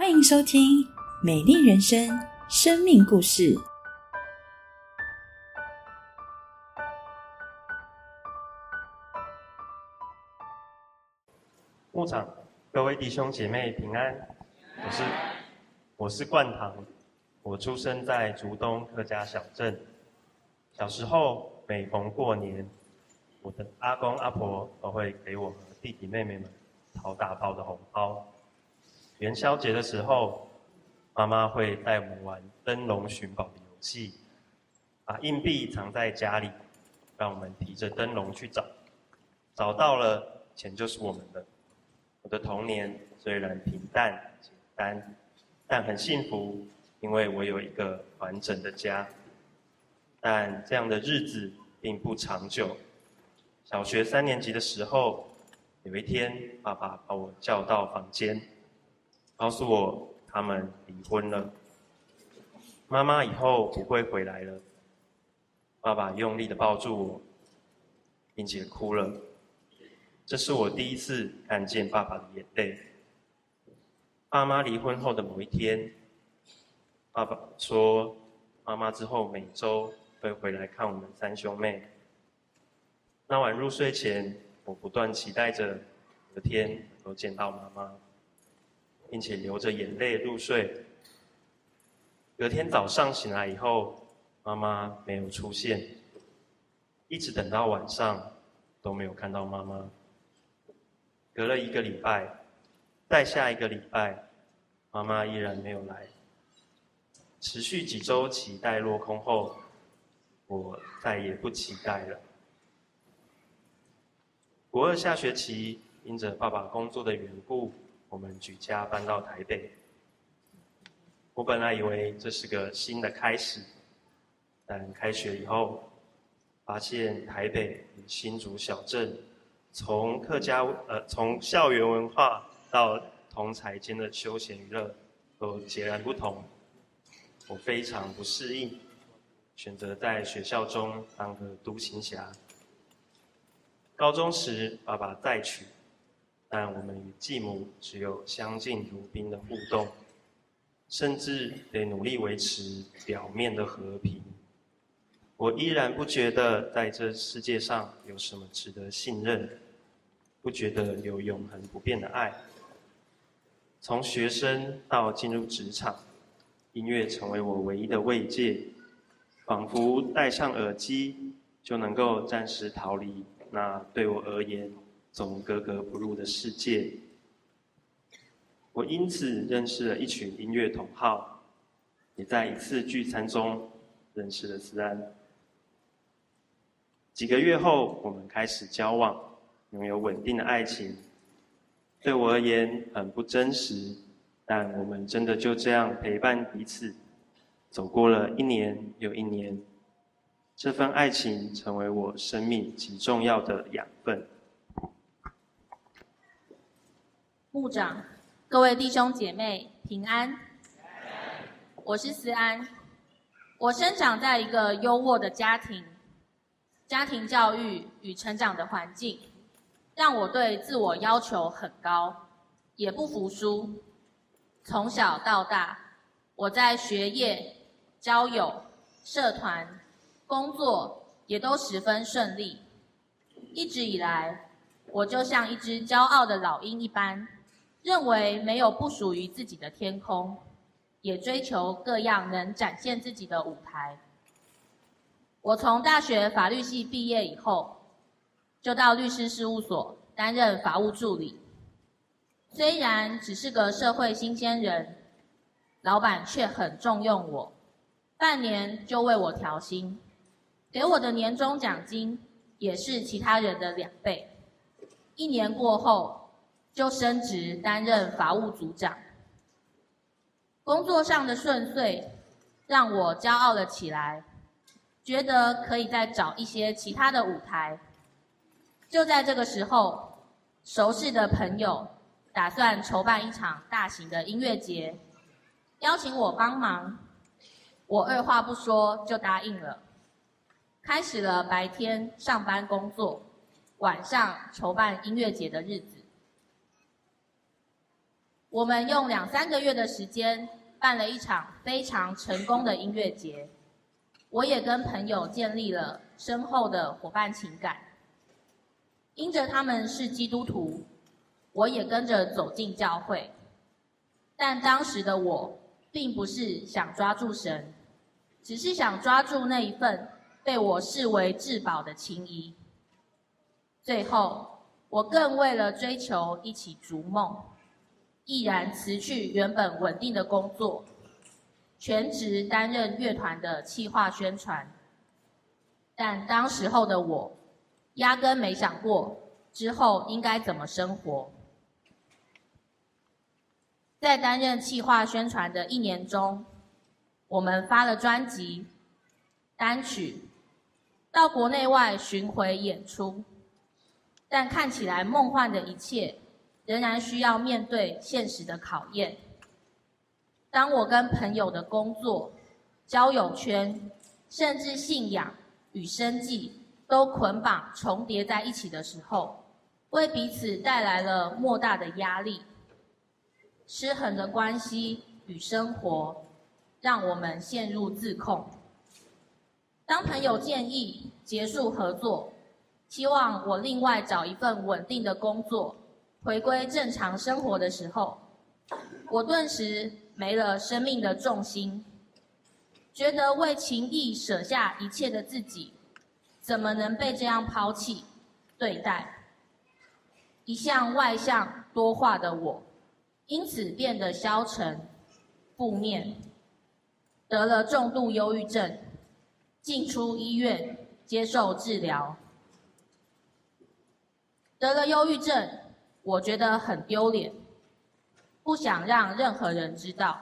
欢迎收听《美丽人生》生命故事。牧场，各位弟兄姐妹平安。我是我是冠堂，我出生在竹东客家小镇。小时候每逢过年，我的阿公阿婆都会给我弟弟妹妹们掏大包的红包。元宵节的时候，妈妈会带我们玩灯笼寻宝的游戏，把硬币藏在家里，让我们提着灯笼去找，找到了钱就是我们的。我的童年虽然平淡简单，但很幸福，因为我有一个完整的家。但这样的日子并不长久。小学三年级的时候，有一天，爸爸把我叫到房间。告诉我他们离婚了，妈妈以后不会回来了。爸爸用力的抱住我，并且哭了。这是我第一次看见爸爸的眼泪。爸妈离婚后的某一天，爸爸说，妈妈之后每周会回来看我们三兄妹。那晚入睡前，我不断期待着，隔天能够见到妈妈。并且流着眼泪入睡。隔天早上醒来以后，妈妈没有出现，一直等到晚上都没有看到妈妈。隔了一个礼拜，再下一个礼拜，妈妈依然没有来。持续几周期待落空后，我再也不期待了。国二下学期，因着爸爸工作的缘故。我们举家搬到台北。我本来以为这是个新的开始，但开学以后，发现台北新竹小镇，从客家呃从校园文化到同才间的休闲娱乐，都截然不同。我非常不适应，选择在学校中当个独行侠。高中时，爸爸再娶。但我们与继母只有相敬如宾的互动，甚至得努力维持表面的和平。我依然不觉得在这世界上有什么值得信任，不觉得有永恒不变的爱。从学生到进入职场，音乐成为我唯一的慰藉，仿佛戴上耳机就能够暂时逃离那对我而言。总格格不入的世界，我因此认识了一群音乐同好，也在一次聚餐中认识了思安。几个月后，我们开始交往，拥有稳定的爱情。对我而言很不真实，但我们真的就这样陪伴彼此，走过了一年又一年。这份爱情成为我生命极重要的养分。牧长，各位弟兄姐妹平安。我是思安，我生长在一个优渥的家庭，家庭教育与成长的环境，让我对自我要求很高，也不服输。从小到大，我在学业、交友、社团、工作也都十分顺利。一直以来，我就像一只骄傲的老鹰一般。认为没有不属于自己的天空，也追求各样能展现自己的舞台。我从大学法律系毕业以后，就到律师事务所担任法务助理。虽然只是个社会新鲜人，老板却很重用我，半年就为我调薪，给我的年终奖金也是其他人的两倍。一年过后。就升职担任法务组长，工作上的顺遂让我骄傲了起来，觉得可以再找一些其他的舞台。就在这个时候，熟识的朋友打算筹办一场大型的音乐节，邀请我帮忙，我二话不说就答应了，开始了白天上班工作，晚上筹办音乐节的日子。我们用两三个月的时间办了一场非常成功的音乐节，我也跟朋友建立了深厚的伙伴情感。因着他们是基督徒，我也跟着走进教会。但当时的我，并不是想抓住神，只是想抓住那一份被我视为至宝的情谊。最后，我更为了追求一起逐梦，毅然辞去原本稳定的工作，全职担任乐团的企划宣传。但当时候的我。压根没想过之后应该怎么生活。在担任企划宣传的一年中，我们发了专辑、单曲，到国内外巡回演出。但看起来梦幻的一切，仍然需要面对现实的考验。当我跟朋友的工作、交友圈，甚至信仰与生计。都捆绑重叠在一起的时候，为彼此带来了莫大的压力。失衡的关系与生活，让我们陷入自控。当朋友建议结束合作，希望我另外找一份稳定的工作，回归正常生活的时候，我顿时没了生命的重心，觉得为情义舍下一切的自己。怎么能被这样抛弃对待？一向外向多话的我，因此变得消沉、负面，得了重度忧郁症，进出医院接受治疗。得了忧郁症，我觉得很丢脸，不想让任何人知道，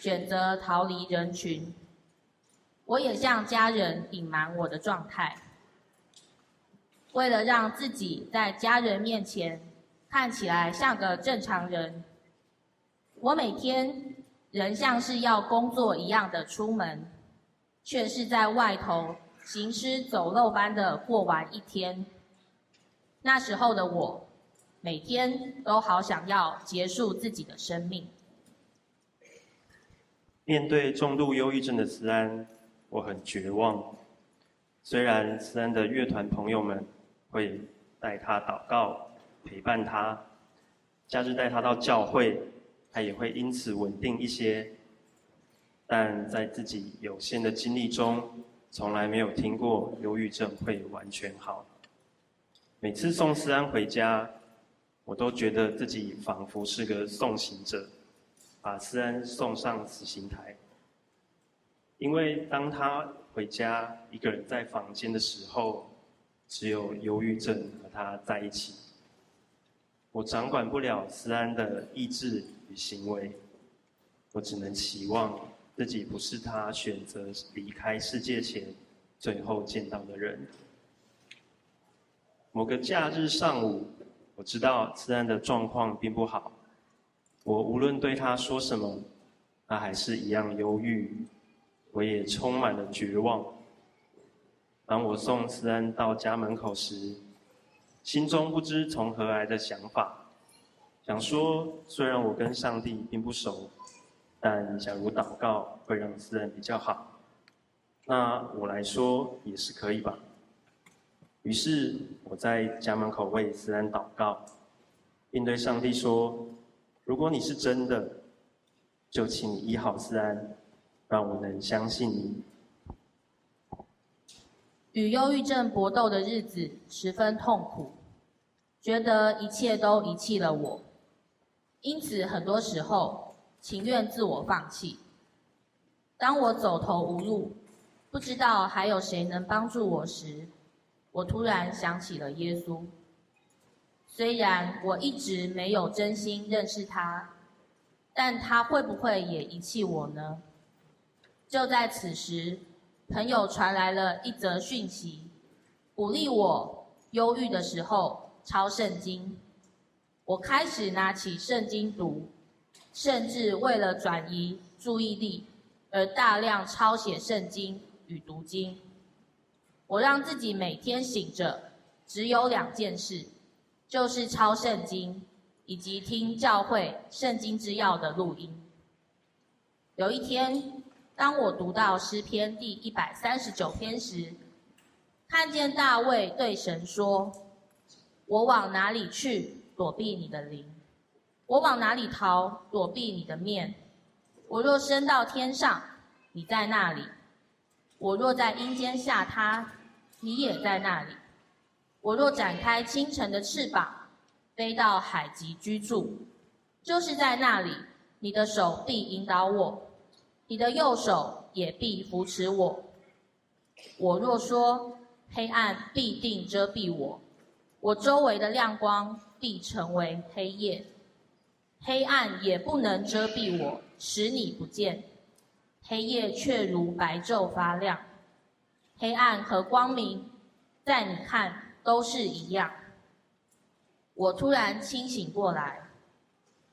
选择逃离人群。我也向家人隐瞒我的状态，为了让自己在家人面前看起来像个正常人，我每天仍像是要工作一样的出门，却是在外头行尸走肉般的过完一天。那时候的我，每天都好想要结束自己的生命。面对重度忧郁症的思安。我很绝望，虽然思安的乐团朋友们会带他祷告、陪伴他，假日带他到教会，他也会因此稳定一些。但在自己有限的经历中，从来没有听过忧郁症会完全好。每次送思安回家，我都觉得自己仿佛是个送行者，把思安送上死刑台。因为当他回家一个人在房间的时候，只有忧郁症和他在一起。我掌管不了思安的意志与行为，我只能期望自己不是他选择离开世界前最后见到的人。某个假日上午，我知道思安的状况并不好，我无论对他说什么，他还是一样忧郁。我也充满了绝望。当我送思安到家门口时，心中不知从何来的想法，想说：虽然我跟上帝并不熟，但假如祷告会让思安比较好，那我来说也是可以吧。于是我在家门口为思安祷告，并对上帝说：如果你是真的，就请你医好思安。让我能相信你。与忧郁症搏斗的日子十分痛苦，觉得一切都遗弃了我，因此很多时候情愿自我放弃。当我走投无路，不知道还有谁能帮助我时，我突然想起了耶稣。虽然我一直没有真心认识他，但他会不会也遗弃我呢？就在此时，朋友传来了一则讯息，鼓励我忧郁的时候抄圣经。我开始拿起圣经读，甚至为了转移注意力而大量抄写圣经与读经。我让自己每天醒着只有两件事，就是抄圣经以及听教会圣经之要的录音。有一天，当我读到诗篇第一百三十九篇时，看见大卫对神说：“我往哪里去躲避你的灵？我往哪里逃躲避你的面？我若升到天上，你在那里；我若在阴间下榻，你也在那里。我若展开清晨的翅膀，飞到海极居住，就是在那里，你的手必引导我，你的右手也必扶持我。我若说，黑暗必定遮蔽我，我周围的亮光必成为黑夜，黑暗也不能遮蔽我，使你不见。黑夜却如白昼发亮，黑暗和光明，在你看都是一样。我突然清醒过来，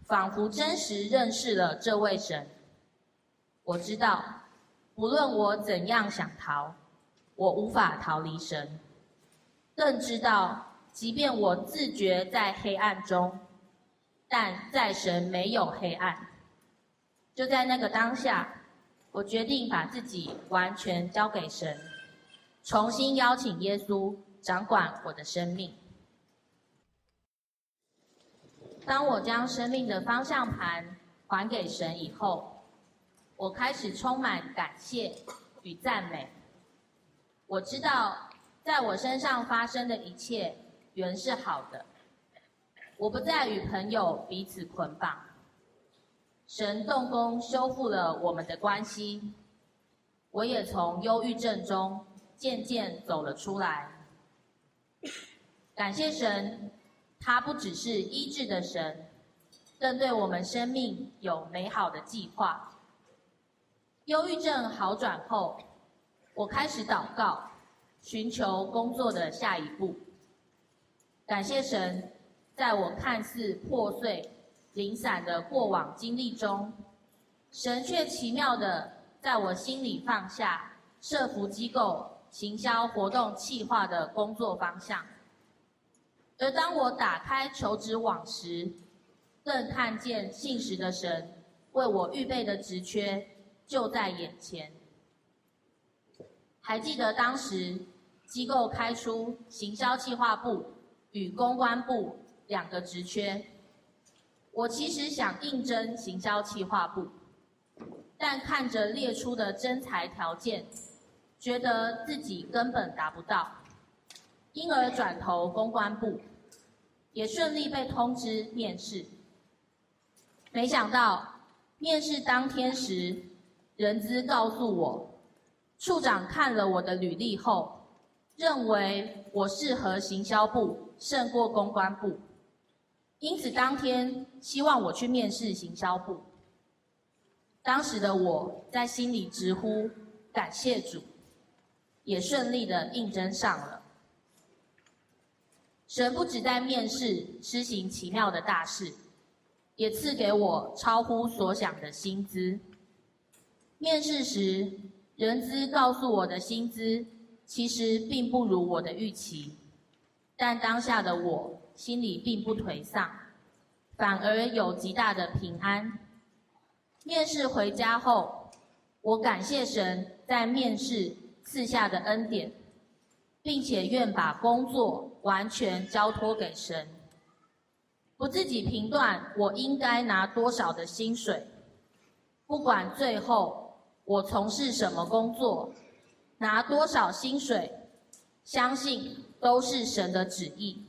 仿佛真实认识了这位神。我知道，不论我怎样想逃。我无法逃离神，更知道，即便我自觉在黑暗中，但在神没有黑暗。就在那个当下，我决定把自己完全交给神，重新邀请耶稣掌管我的生命。当我将生命的方向盘还给神以后，我开始充满感谢与赞美。我知道，在我身上发生的一切原是好的。我不再与朋友彼此捆绑。神动工修复了我们的关系，我也从忧郁症中渐渐走了出来。感谢神，他不只是医治的神，更对我们生命有美好的计划。忧郁症好转后。我开始祷告，寻求工作的下一步。感谢神，在我看似破碎、零散的过往经历中，神却奇妙的在我心里放下社服机构行销活动企划的工作方向。而当我打开求职网时，更看见信实的神为我预备的职缺就在眼前。还记得当时机构开出行销计划部与公关部两个职缺，我其实想应征行销企划部，但看着列出的征才条件，觉得自己根本达不到，因而转投公关部，也顺利被通知面试。没想到面试当天时，人资告诉我。处长看了我的履历后，认为我适合行销部胜过公关部，因此当天希望我去面试行销部。当时的我在心里直呼感谢主，也顺利的应征上了。神不止在面试施行奇妙的大事，也赐给我超乎所想的薪资。面试时。人资告诉我的薪资其实并不如我的预期，但当下的我心里并不颓丧，反而有极大的平安。面试回家后，我感谢神在面试赐下的恩典，并且愿把工作完全交托给神，不自己评断我应该拿多少的薪水，不管最后。我从事什么工作，拿多少薪水，相信都是神的旨意。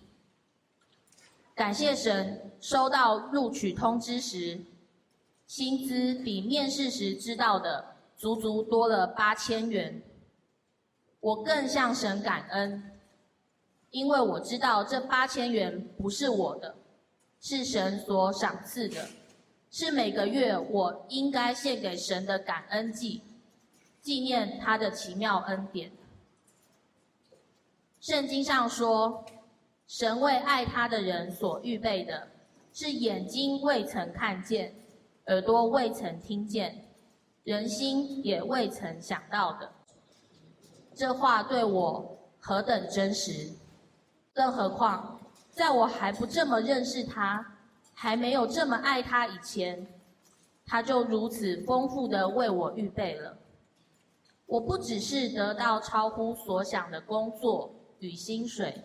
感谢神，收到录取通知时，薪资比面试时知道的足足多了八千元。我更向神感恩，因为我知道这八千元不是我的，是神所赏赐的。是每个月我应该献给神的感恩祭，纪念他的奇妙恩典。圣经上说，神为爱他的人所预备的，是眼睛未曾看见，耳朵未曾听见，人心也未曾想到的。这话对我何等真实！更何况，在我还不这么认识他。还没有这么爱他以前，他就如此丰富的为我预备了。我不只是得到超乎所想的工作与薪水，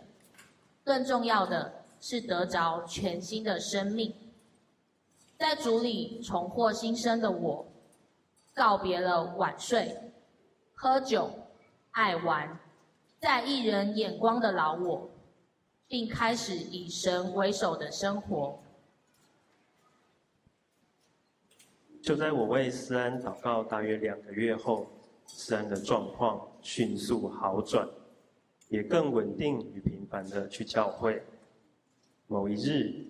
更重要的是得着全新的生命。在主里重获新生的我，告别了晚睡、喝酒、爱玩、在意人眼光的老我，并开始以神为首的生活。就在我为思安祷告大约两个月后。思安的状况迅速好转，也更稳定与频繁的去教会。某一日，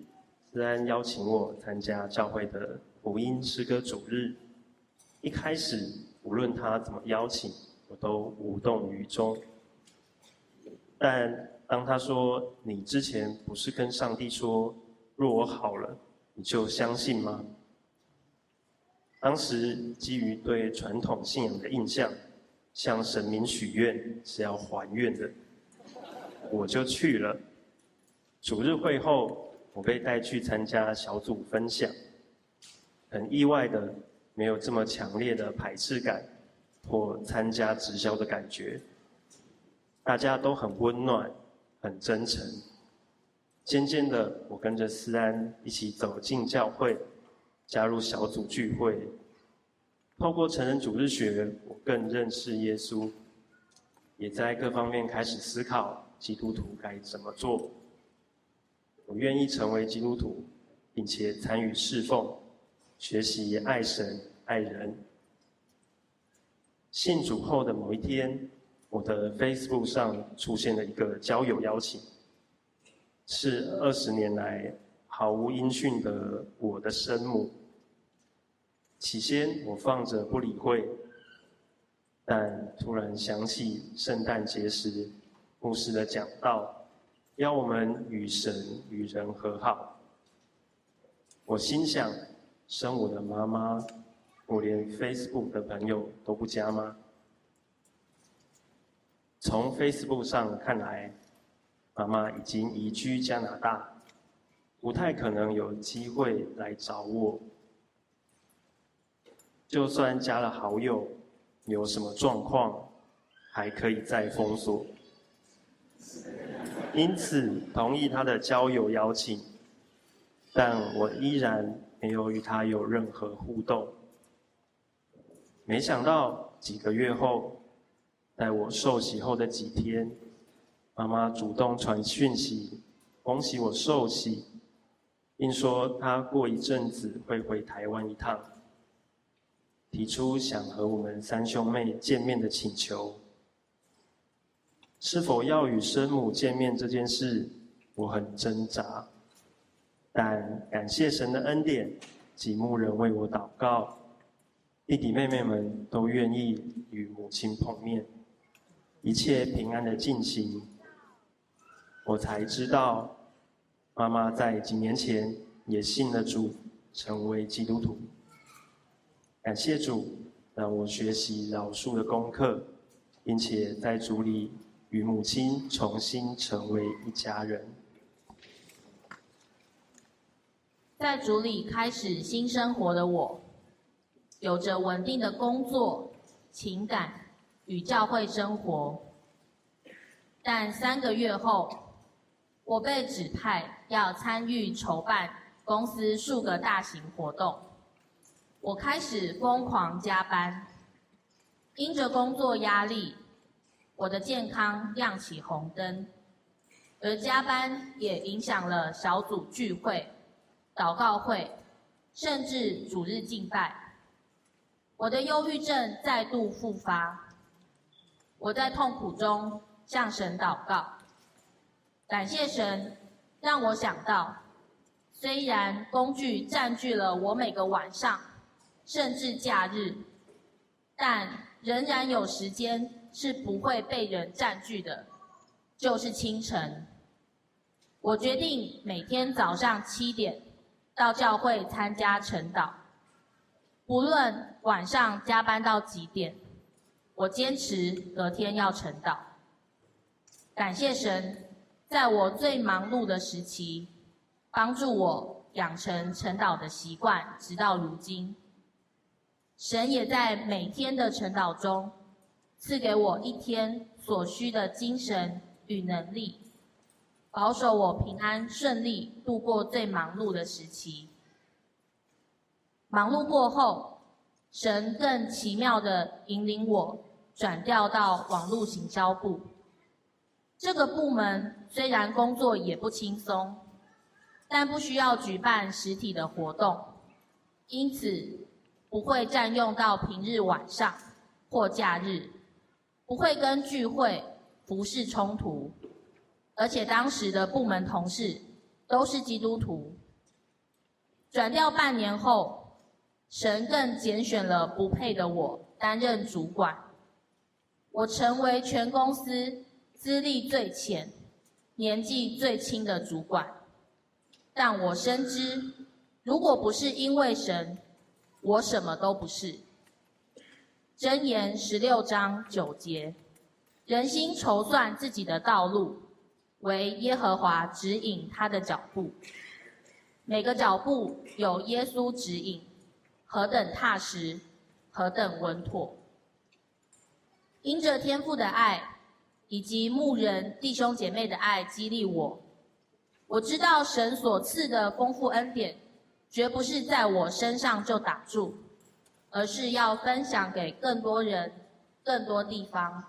思安邀请我参加教会的福音诗歌主日。一开始，无论他怎么邀请，我都无动于衷。但当他说：“你之前不是跟上帝说，若我好了，你就相信吗？”当时基于对传统信仰的印象，向神明许愿是要还愿的，我就去了。主日会后，我被带去参加小组分享，很意外的没有这么强烈的排斥感或参加直销的感觉，大家都很温暖、很真诚。渐渐的，我跟着思安一起走进教会。加入小组聚会，透过成人主日学，我更认识耶稣，也在各方面开始思考基督徒该怎么做。我愿意成为基督徒，并且参与侍奉，学习爱神爱人。信主后的某一天，我的 Facebook 上出现了一个交友邀请，是二十年来毫无音讯的我的生母。起先我放着不理会，但突然想起圣诞节时牧师的讲道，要我们与神与人和好。我心想，生我的妈妈，我连 Facebook 的朋友都不加吗？从 Facebook 上看来，妈妈已经移居加拿大，不太可能有机会来找我。就算加了好友，有什么状况，还可以再封锁。因此同意他的交友邀请，但我依然没有与他有任何互动。没想到几个月后，在我受洗后的几天，妈妈主动传讯息，恭喜我受洗，并说她过一阵子会回台湾一趟。提出想和我们三兄妹见面的请求，是否要与生母见面这件事，我很挣扎。但感谢神的恩典，及牧人为我祷告，弟弟妹妹们都愿意与母亲碰面，一切平安的进行。我才知道，妈妈在几年前也信了主，成为基督徒。感谢主，让我学习饶恕的功课，并且在主里与母亲重新成为一家人。在主里开始新生活的我，有着稳定的工作、情感与教会生活。但三个月后，我被指派要参与筹办公司数个大型活动。我开始疯狂加班，因着工作压力，我的健康亮起红灯，而加班也影响了小组聚会、祷告会，甚至主日敬拜。我的忧郁症再度复发，我在痛苦中向神祷告，感谢神让我想到，虽然工具占据了我每个晚上。甚至假日，但仍然有时间是不会被人占据的，就是清晨。我决定每天早上七点到教会参加晨祷，不论晚上加班到几点，我坚持隔天要晨祷。感谢神，在我最忙碌的时期，帮助我养成晨祷的习惯，直到如今。神也在每天的晨祷中，赐给我一天所需的精神与能力，保守我平安顺利度过最忙碌的时期。忙碌过后，神更奇妙的引领我转调到网络行销部。这个部门虽然工作也不轻松，但不需要举办实体的活动，因此不会占用到平日晚上或假日，不会跟聚会、服饰冲突，而且当时的部门同事都是基督徒。转调半年后，神更拣选了不配的我担任主管，我成为全公司。资历最浅、年纪最轻的主管，但我深知，如果不是因为神，我什么都不是。箴言十六章九节：人心筹算自己的道路，为耶和华指引他的脚步。每个脚步有耶稣指引，何等踏实，何等稳妥。因着天父的爱。以及牧人弟兄姐妹的爱激励我，我知道神所赐的丰富恩典，绝不是在我身上就打住，而是要分享给更多人、更多地方。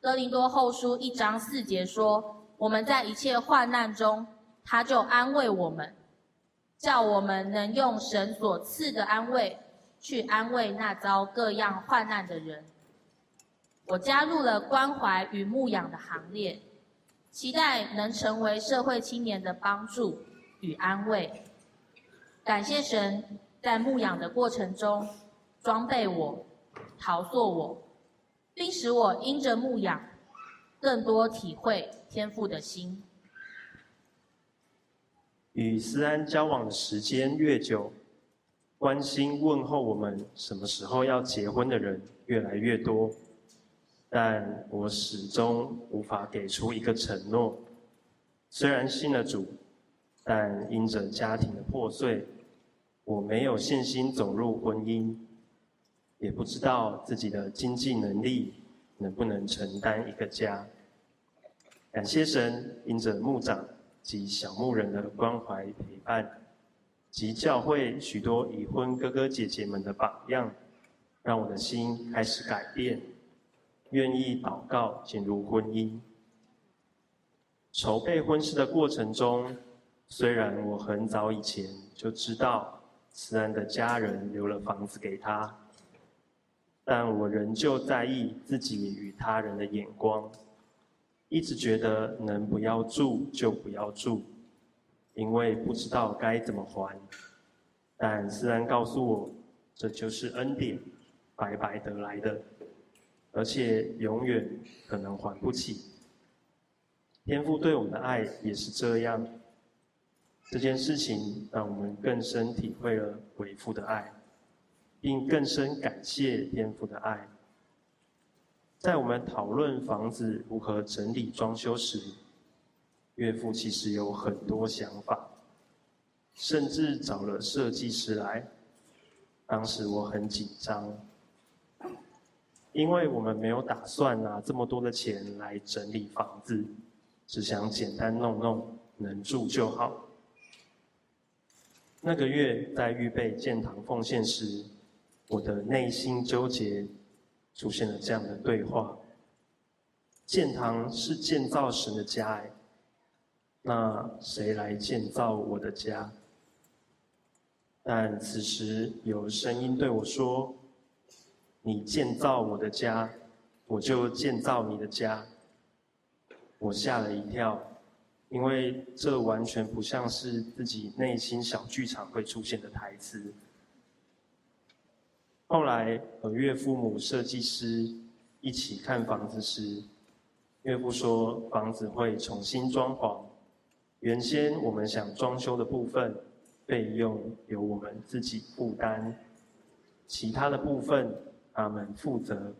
哥林多后书一章四节说：“我们在一切患难中，他就安慰我们，叫我们能用神所赐的安慰，去安慰那遭各样患难的人。”我加入了关怀与牧养的行列，期待能成为社会青年的帮助与安慰。感谢神在牧养的过程中装备我、陶塑我，并使我因着牧养更多体会天赋的心。与思安交往的时间越久，关心问候我们什么时候要结婚的人越来越多。但我始终无法给出一个承诺。虽然信了主，但因着家庭的破碎，我没有信心走入婚姻，也不知道自己的经济能力能不能承担一个家。感谢神，因着牧长及小牧人的关怀陪伴，及教会许多已婚哥哥姐姐们的榜样，让我的心开始改变。愿意祷告进入婚姻，筹备婚事的过程中，虽然我很早以前就知道慈安的家人留了房子给他，但我仍旧在意自己与他人的眼光，一直觉得能不要住就不要住，因为不知道该怎么还。但慈安告诉我，这就是恩典，白白得来的。而且永远可能还不起。天父对我们的爱也是这样。这件事情让我们更深体会了为父的爱，并更深感谢天父的爱。在我们讨论房子如何整理装修时，岳父其实有很多想法，甚至找了设计师来。当时我很紧张。因为我们没有打算拿这么多的钱来整理房子，只想简单弄弄，能住就好。那个月在预备建堂奉献时，我的内心纠结出现了这样的对话：建堂是建造神的家，那谁来建造我的家？但此时有声音对我说。你建造我的家，我就建造你的家。我吓了一跳，因为这完全不像是自己内心小剧场会出现的台词。后来和岳父母设计师一起看房子时，岳父说房子会重新装潢，原先我们想装修的部分费用由我们自己负担，其他的部分。他们负责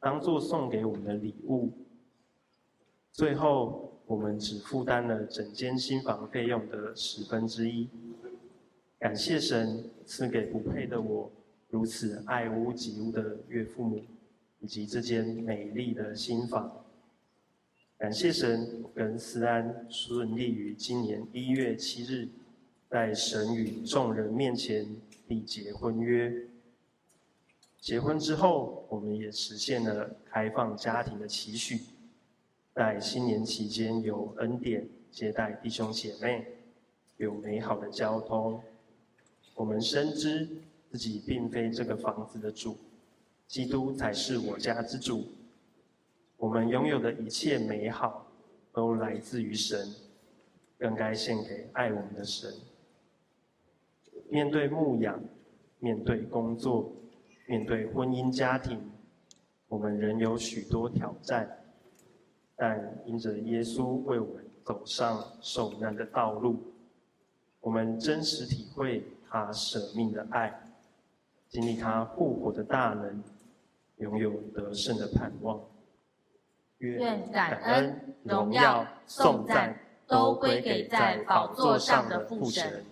当做送给我们的礼物。最后，我们只负担了整间新房费用的十分之一。感谢神赐给不配的我如此爱屋及乌的岳父母，以及这间美丽的新房。感谢神跟思安顺利于今年一月七日，在神与众人面前缔结婚约。结婚之后，我们也实现了开放家庭的期许，在新年期间有恩典接待弟兄姐妹，有美好的交通。我们深知自己并非这个房子的主，基督才是我家之主。我们拥有的一切美好，都来自于神，更该献给爱我们的神。面对牧养，面对工作，面对婚姻家庭，我们仍有许多挑战。但因着耶稣为我们走上受难的道路，我们真实体会他舍命的爱，经历他复活的大能，拥有得胜的盼望。愿感恩、荣耀、颂赞都归给在宝座上的父神。